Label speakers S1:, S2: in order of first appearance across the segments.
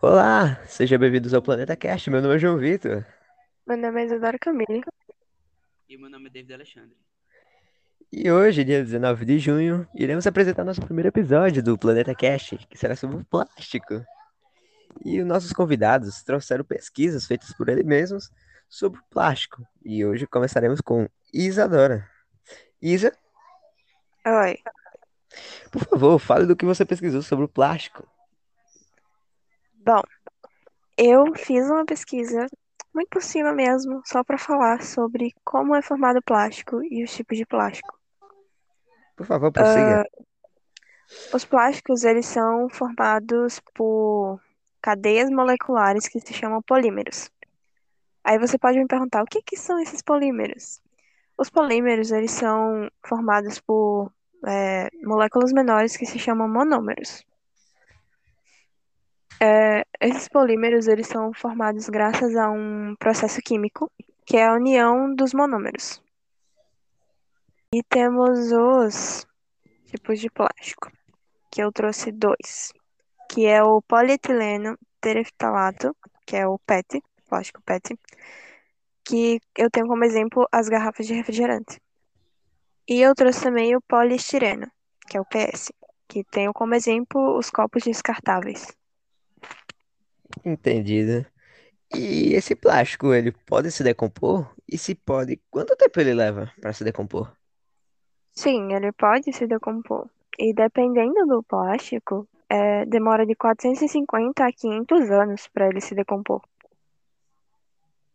S1: Olá, sejam bem-vindos ao Planeta Cast. Meu nome é João Vitor.
S2: Meu nome é Isadora Camille.
S3: E meu nome é David Alexandre.
S1: E hoje, dia 19 de junho, iremos apresentar nosso primeiro episódio do Planeta Cast, que será sobre o plástico. E os nossos convidados trouxeram pesquisas feitas por eles mesmos sobre o plástico. E hoje começaremos com Isadora. Isa,
S2: Oi.
S1: por favor, fale do que você pesquisou sobre o plástico.
S2: Bom, eu fiz uma pesquisa muito por cima mesmo, só para falar sobre como é formado o plástico e os tipos de plástico.
S1: Por favor, prossiga.
S2: Os plásticos, eles são formados por cadeias moleculares que se chamam polímeros. Aí você pode me perguntar, o que que são esses polímeros? Os polímeros, eles são formados por é, moléculas menores que se chamam monômeros. É, esses polímeros, eles são formados graças a um processo químico, que é a união dos monômeros. E temos os tipos de plástico, que eu trouxe dois, que é o polietileno tereftalato, que é o PET, plástico PET, que eu tenho como exemplo as garrafas de refrigerante. E eu trouxe também o poliestireno, que é o PS, que tenho como exemplo os copos descartáveis.
S1: Entendido. E esse plástico, ele pode se decompor? E se pode, quanto tempo ele leva para se decompor?
S2: Sim, ele pode se decompor. E dependendo do plástico, é, demora de 450 a 500 anos para ele se decompor.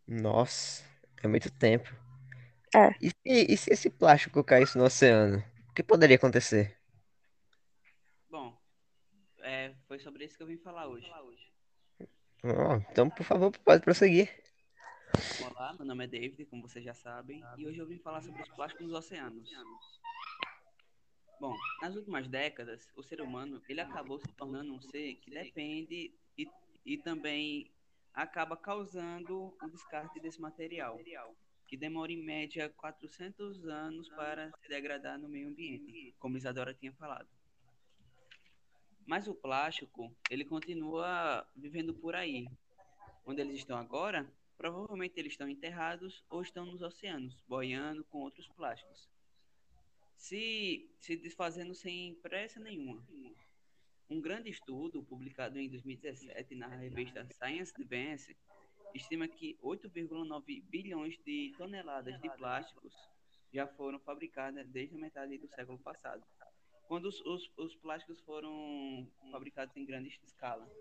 S1: Nossa, é muito tempo.
S2: É.
S1: E se, e se esse plástico caísse no oceano? O que poderia acontecer?
S3: Bom, é, foi sobre isso que eu vim falar hoje.
S1: Então, por favor, pode prosseguir.
S3: Olá, meu nome é David, como vocês já sabem, e hoje eu vim falar sobre os plásticos nos oceanos. Bom, nas últimas décadas, o ser humano ele acabou se tornando um ser que depende e, e também acaba causando o descarte desse material, que demora em média 400 anos para se degradar no meio ambiente, como Isadora tinha falado. Mas o plástico, ele continua vivendo por aí. Onde eles estão agora, provavelmente eles estão enterrados ou estão nos oceanos, boiando com outros plásticos. Se, se desfazendo sem pressa nenhuma. Um grande estudo publicado em 2017 na revista Science Advance estima que 8,9 bilhões de toneladas de plásticos já foram fabricadas desde a metade do século passado quando os, os, os plásticos foram fabricados em grande escala.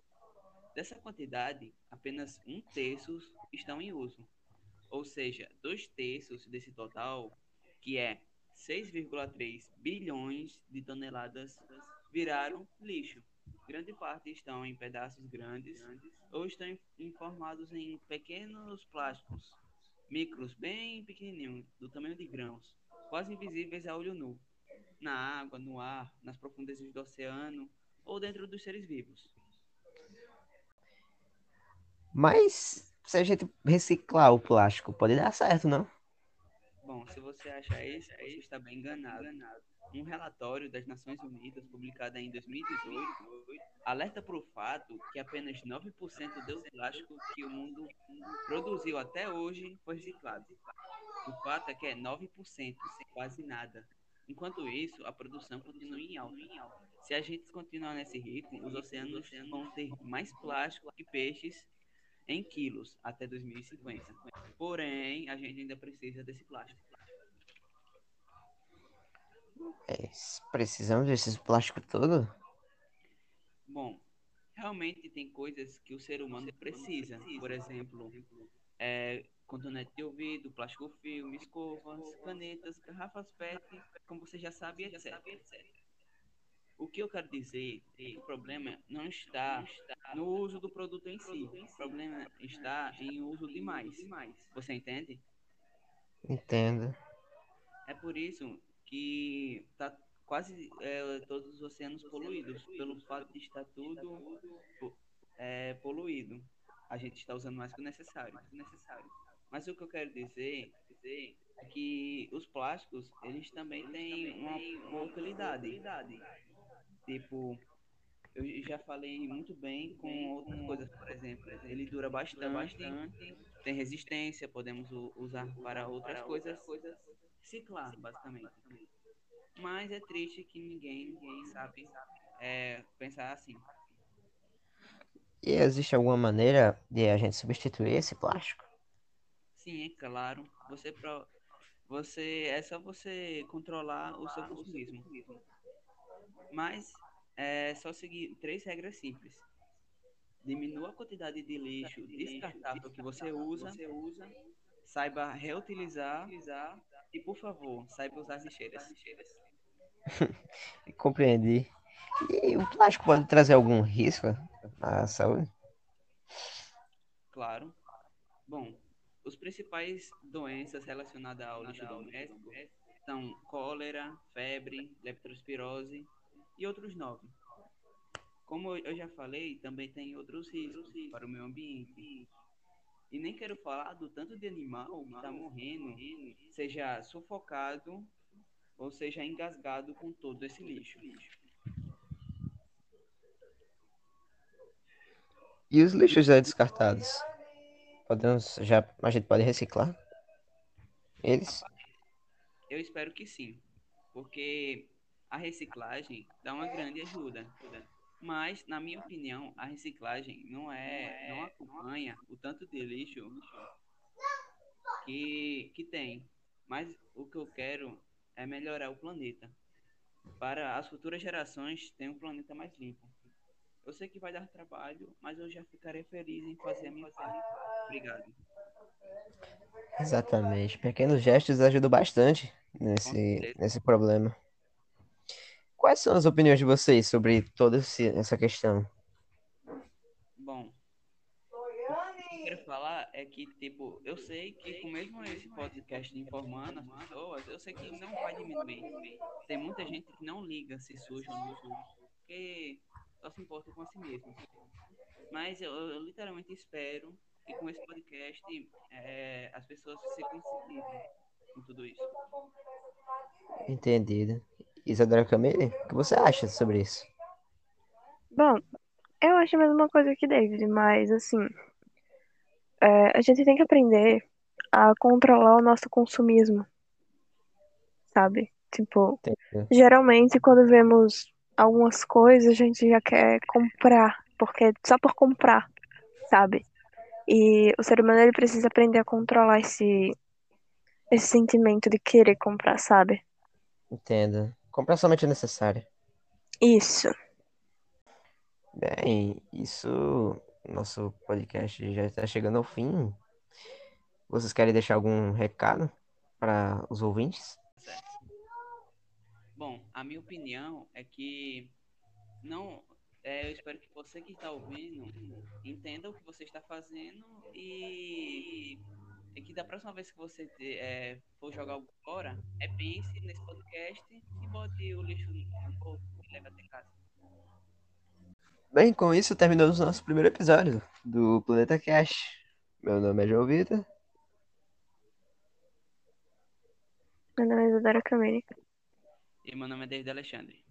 S3: Dessa quantidade, apenas um terço estão em uso. Ou seja, dois terços desse total, que é 6,3 bilhões de toneladas, viraram lixo. Grande parte estão em pedaços grandes ou estão informados em pequenos plásticos, micros bem pequenininhos, do tamanho de grãos, quase invisíveis a olho nu na água, no ar, nas profundezas do oceano ou dentro dos seres vivos.
S1: Mas se a gente reciclar o plástico, pode dar certo, não?
S3: Bom, se você acha isso, você está bem enganado. Um relatório das Nações Unidas, publicado em 2018, alerta para o fato que apenas 9% do plástico que o mundo produziu até hoje foi reciclado. O fato é que é 9%, quase nada. Enquanto isso, a produção continua em alta. Se a gente continuar nesse ritmo, os oceanos vão ter mais plástico que peixes em quilos até 2050. Porém, a gente ainda precisa desse plástico.
S1: É, precisamos desses plásticos todo?
S3: Bom, realmente tem coisas que o ser humano precisa. Por exemplo, é, cotonete de ouvido, plástico filme, escovas, canetas, garrafas PET, como você já sabe, etc. O que eu quero dizer é que o problema não está no uso do produto em si. O problema está em uso demais. Você entende?
S1: Entendo.
S3: É por isso que está quase é, todos os oceanos poluídos, pelo fato de estar tudo é, poluído. A gente está usando mais que o necessário. Mas o que eu quero dizer, é que os plásticos, eles também têm uma, utilidade. Tipo, eu já falei muito bem com outras coisas, por exemplo. Ele dura bastante, tem resistência, podemos usar para outras coisas, ciclar, basicamente. Mas é triste que ninguém, sabe é, pensar assim.
S1: E existe alguma maneira de a gente substituir esse plástico?
S3: Sim, é claro. Você, pro... você é só você controlar o seu consumismo. Mas é só seguir três regras simples. Diminua a quantidade de lixo descartável que você usa, saiba reutilizar e, por favor, saiba usar as lixeiras.
S1: Compreendi. E o plástico pode trazer algum risco à saúde?
S3: Claro. Bom, os principais doenças relacionadas ao lixo doméstico são cólera, febre, leptospirose e outros nove. Como eu já falei, também tem outros riscos para o meio ambiente. E nem quero falar do tanto de animal que está morrendo, seja sufocado ou seja engasgado com todo esse lixo.
S1: E os lixos já descartados? Podemos já a gente pode reciclar eles?
S3: Eu espero que sim, porque a reciclagem dá uma grande ajuda. Mas, na minha opinião, a reciclagem não é, não acompanha o tanto de lixo que, que tem. Mas o que eu quero é melhorar o planeta. Para as futuras gerações ter um planeta mais limpo. Eu sei que vai dar trabalho, mas eu já ficarei feliz em fazer a minha parte. Obrigado.
S1: Exatamente. Pequenos gestos ajudam bastante nesse, nesse problema. Quais são as opiniões de vocês sobre toda essa questão?
S3: Bom, o que eu quero falar é que, tipo, eu sei que com mesmo esse podcast informando as pessoas, eu sei que não vai diminuir. Tem muita gente que não liga se suja ou não suja, porque só se importa com si mesmo. Mas eu, eu literalmente espero que com esse podcast é, as pessoas se sensibilizem com tudo isso.
S1: Entendido. Isadora Camille, o que você acha sobre isso?
S2: Bom, eu acho a mesma coisa que David, mas assim, é, a gente tem que aprender a controlar o nosso consumismo, sabe? Tipo, Entendi. geralmente quando vemos algumas coisas a gente já quer comprar, porque só por comprar, sabe? E o ser humano ele precisa aprender a controlar esse esse sentimento de querer comprar, sabe?
S1: Entendo. Comprar somente o necessário.
S2: Isso.
S1: Bem, isso. Nosso podcast já está chegando ao fim. Vocês querem deixar algum recado para os ouvintes?
S3: Bom, a minha opinião é que não. É, eu espero que você que está ouvindo entenda o que você está fazendo e, e que da próxima vez que você é, for jogar algo fora, é pense nesse podcast e bote o lixo no bolso e leve até casa.
S1: Bem, com isso terminamos o nosso primeiro episódio do Planeta Cash. Meu nome é João Vitor.
S2: Meu nome é Isadora Camille.
S3: E meu nome é David Alexandre.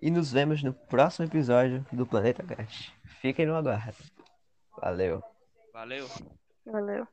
S1: E nos vemos no próximo episódio do Planeta Cash. Fiquem no aguardo. Valeu.
S3: Valeu.
S2: Valeu.